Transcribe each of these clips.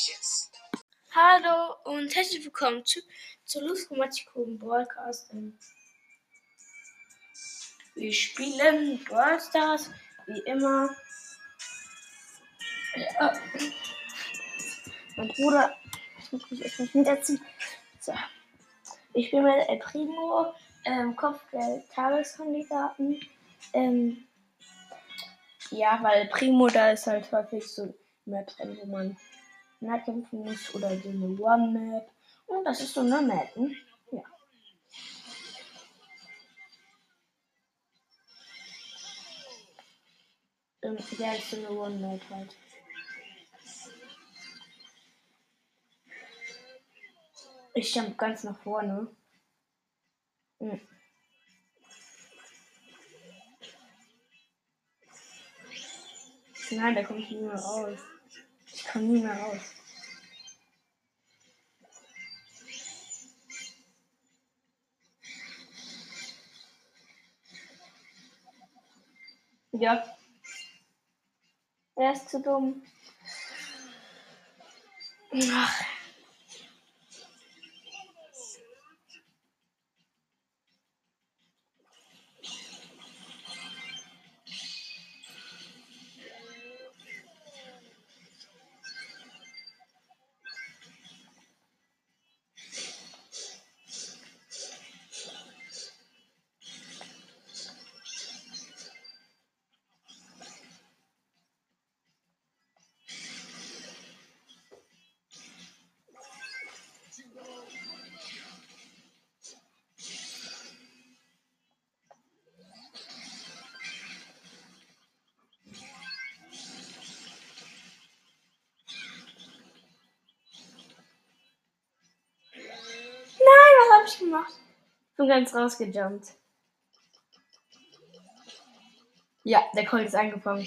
Precious. Hallo und herzlich willkommen zu, zu Luz Grammatikum Broadcast. Wir spielen Brawl Stars, wie immer. Ja. Mein Bruder, ich muss mich erstmal hinterziehen. So. Ich spiele mit El Primo, ähm, Kopfgeld-Tageskandidaten. Ähm, ja, weil Primo da ist halt häufig so Map drin, wo man nahkämpfen muss oder so eine One-Map. Und das ist so eine Map. Hm? Ja. Ähm, ja, ist so eine One-Map halt. Ich jump ganz nach vorne. Hm. Nein, da kommt mehr raus. Ich komme nie mehr raus. Ja. Er ist zu dumm. Ach. Ich gemacht? Bin ganz rausgejumpt. Ja, der Colt ist angefangen.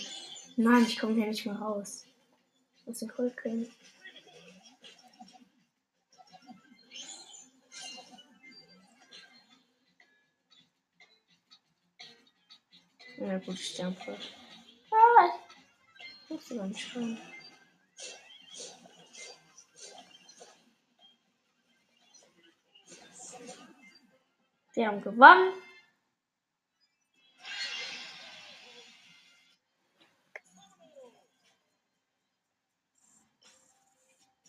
Nein, ich komme hier nicht mehr raus. Ich muss den Colt kriegen. Na gut, ich jumpe. Ah, ich muss sogar nicht schreien. Wir haben gewonnen.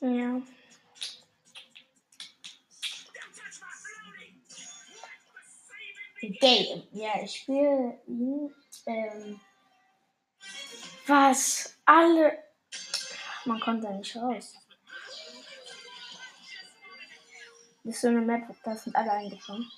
Ja. Game. Ja, ich spiele. Ähm, was alle. Man kommt da nicht raus. Das ist so eine Map, da sind alle eingefangen.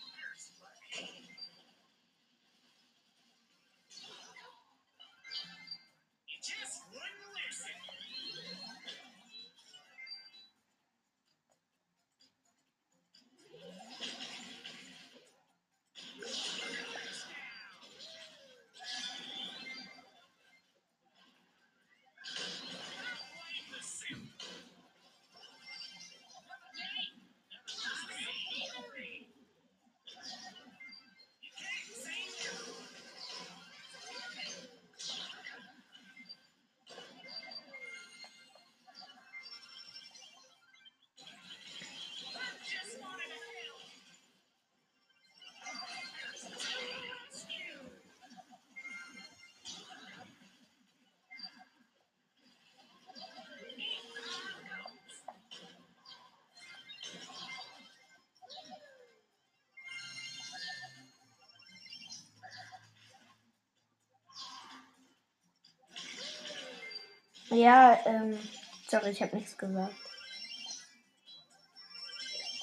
Ja, ähm, sorry, ich habe nichts gesagt.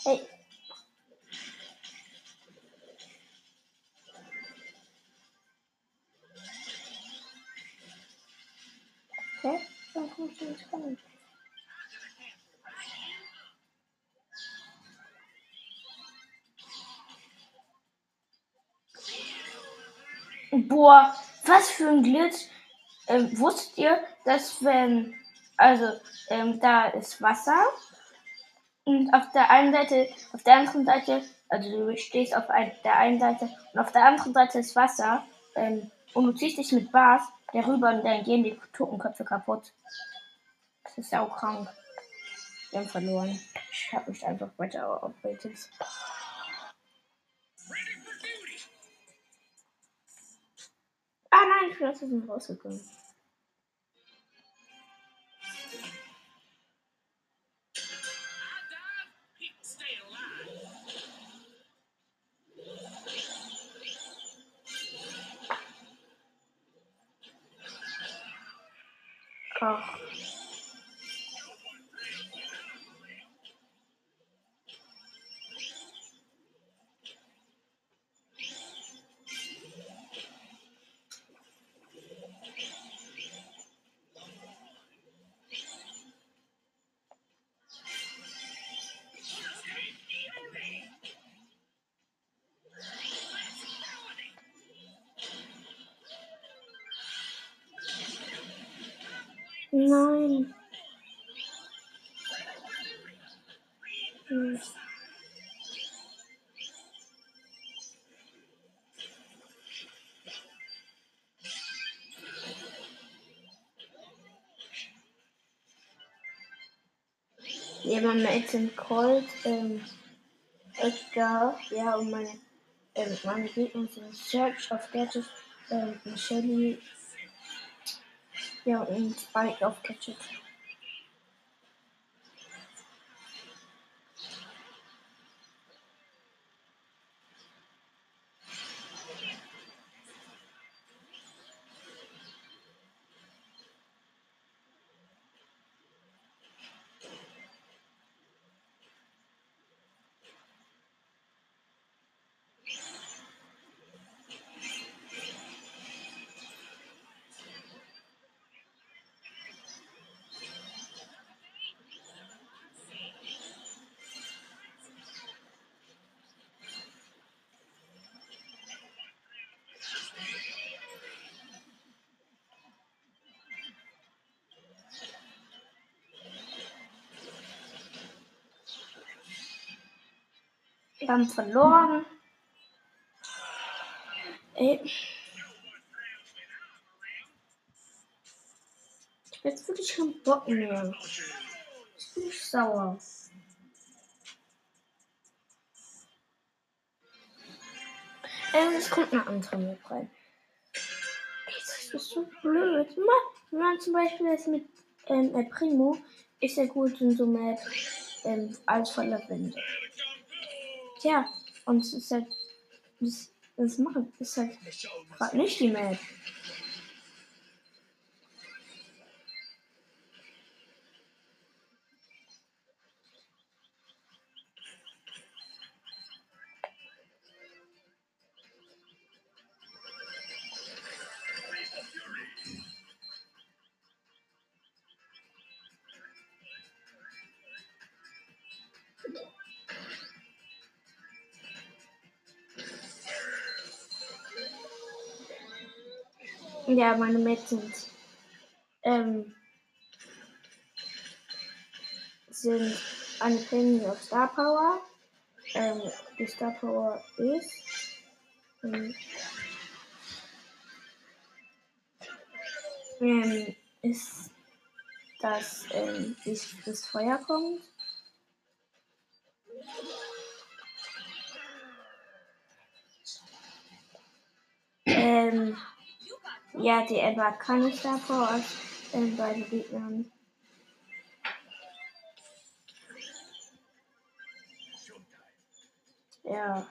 Hey. Boah, was für ein Glitch. Ähm, wusstet ihr, dass wenn, also ähm, da ist Wasser und auf der einen Seite, auf der anderen Seite, also du stehst auf ein, der einen Seite und auf der anderen Seite ist Wasser ähm, und du ziehst dich mit Bars darüber und dann gehen die Totenköpfe kaputt. Das ist ja auch krank. Wir haben verloren. Ich habe mich einfach weiter updated. Ah nein, aus diesem rausgekommen. Nein. Hm. Jemand mit dem Colt, ähm, Edgar, ja, und meine, ähm, meine Gegner sind Search auf Gadget, ähm, Shelly, ja, und Spike auf Gadget. Wir haben verloren. Ey. Jetzt wirklich keinen Bock mehr. Ich bin sauer. Ähm, es kommt eine andere Map rein. Das ist so blöd. Wenn man zum Beispiel jetzt mit ähm, El Primo ist ja gut in so Map ähm, alles voller Wände. Tja, und es ist halt. Das, das machen ist halt gerade nicht die Map. Ja, meine sind, ähm, sind unabhängig auf Star Power. Ähm, die Star Power ist. Ähm, ähm, ist, dass ähm, ich das Feuer kommt. Ähm, ja, die Emma kann ich Power als ähm, bei den Gegnern. Ja.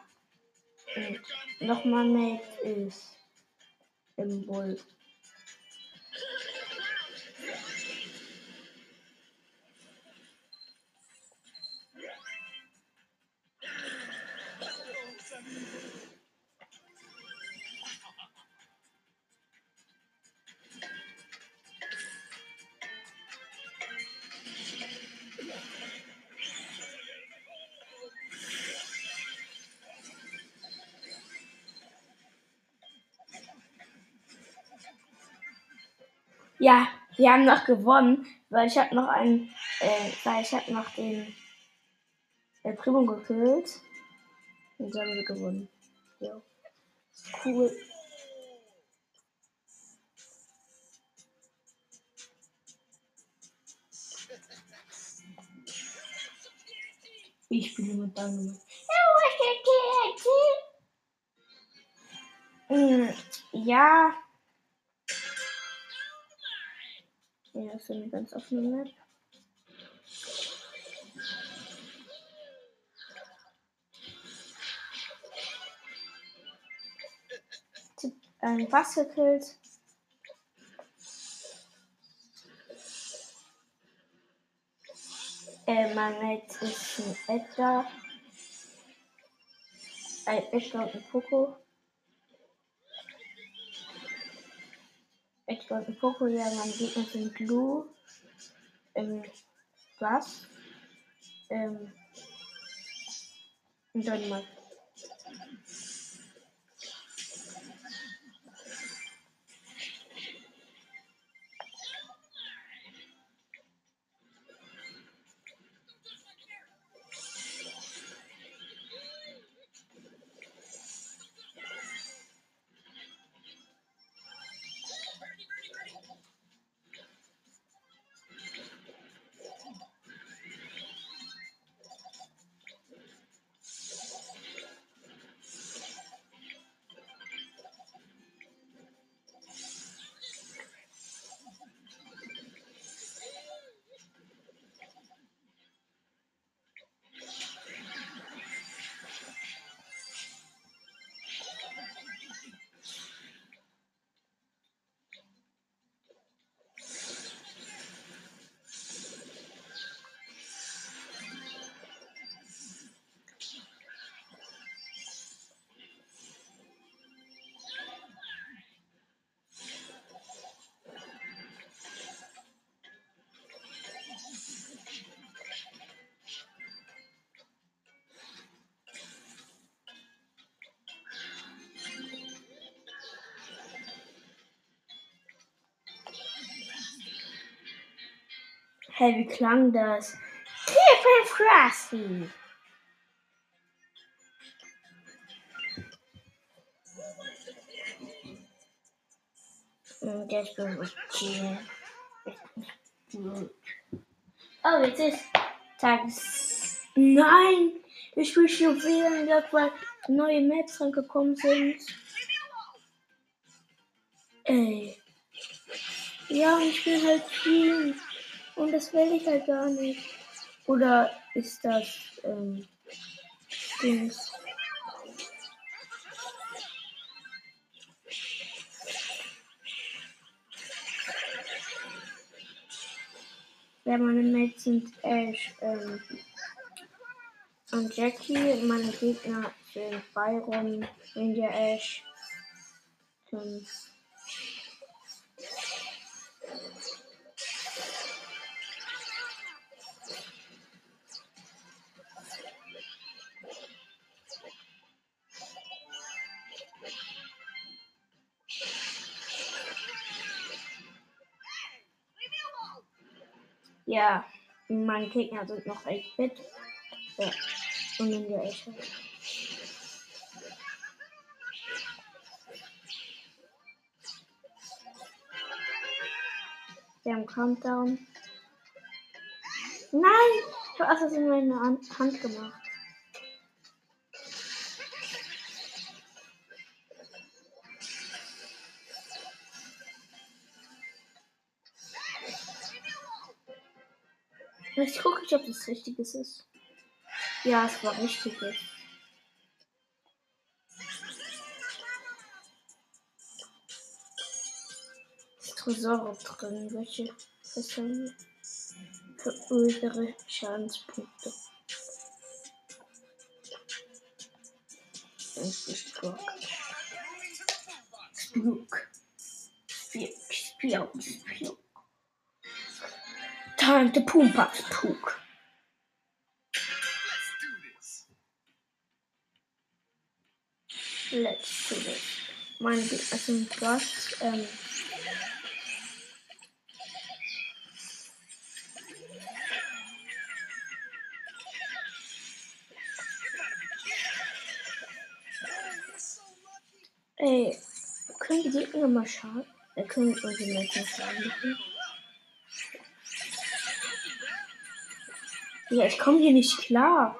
Und nochmal Mate ist im Bull. Ja, wir haben noch gewonnen, weil ich habe noch einen, äh, weil ich habe noch den äh, Primo gekillt. Und dann haben wir gewonnen. Ja. Cool. Ich spiele mit Dynamite. Ja. Ja, ist eine ganz offene Map. Ähm, was gekillt? Äh, mein Mate ist ein Edgar. Ein Edgar und ein Poco. Ein Poco, ja, meine Gegner sind Blue, ähm, Bass, ähm, und Dynamite. Hey, wie klang das? Keep it frosty. Bin ich chillen. Oh, jetzt ist Tages. Nein! Ich will schon wählen, jetzt, weil neue Maps reingekommen sind. Ey. Ja, ich will halt spielen. Und das will ich halt gar nicht. Oder ist das, ähm, Dings? Ja, meine Mates sind Ash ähm, und Jackie. Meine Gegner sind Byron, Ranger Ash und Ja, meine Gegner sind noch 8-Bit. Ja, und in der Eche. Wir haben Countdown. Nein! Ich habe das in meine Hand gemacht. Ich gucke nicht, ob das Richtiges ist. Ja, es war Richtiges. Ist Tresore drin, welche verursachen verursache Schadenspunkte. Das ist Glock. Spuk. Spuk, Spuk, Spuk. Time to Pumpa Spook. Let's do this. Meine Gegner sind Gast. Ähm, ey, können die Gegner mal schaden? Äh, können unsere Menschen schaden machen? Ja, ich komme hier nicht klar.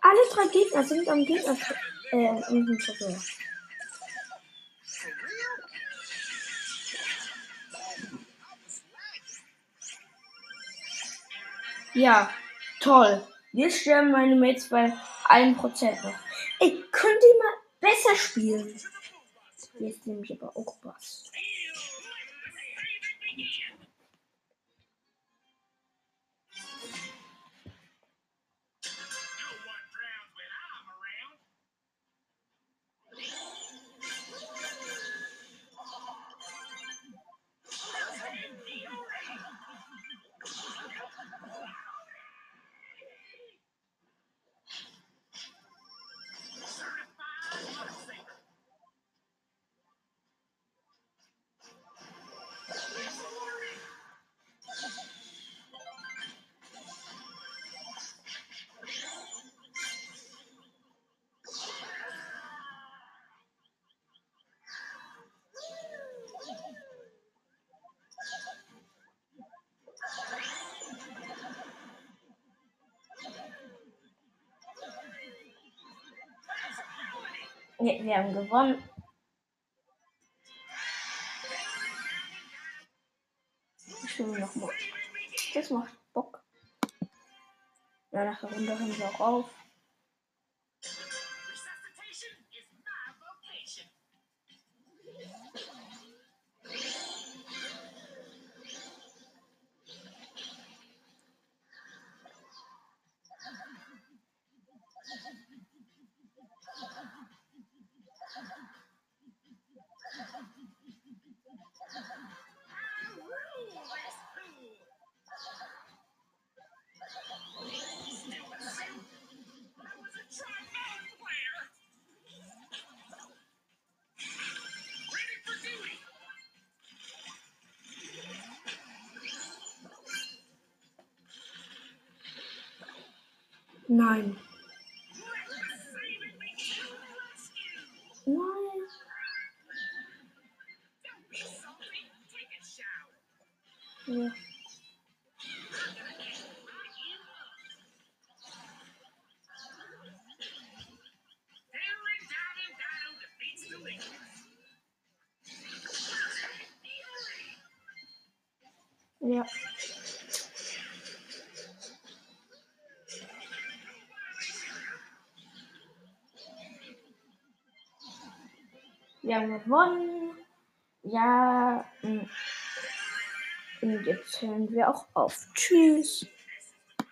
Alle drei Gegner sind am Gegner. Äh, dem Tresor. Ja, toll. Jetzt sterben meine Mates bei 1% noch. Ey, könnt ihr mal besser spielen? Jetzt nehme ich aber auch was. Ja, wir haben gewonnen. Ich spiele nochmal. Das macht Bock. Ja, nach der Runde hören wir auch auf. Nein. Nein. Ja. Ja. Wir haben gewonnen. Ja. mm. Und jetzt hören wir auch auf. Tschüss.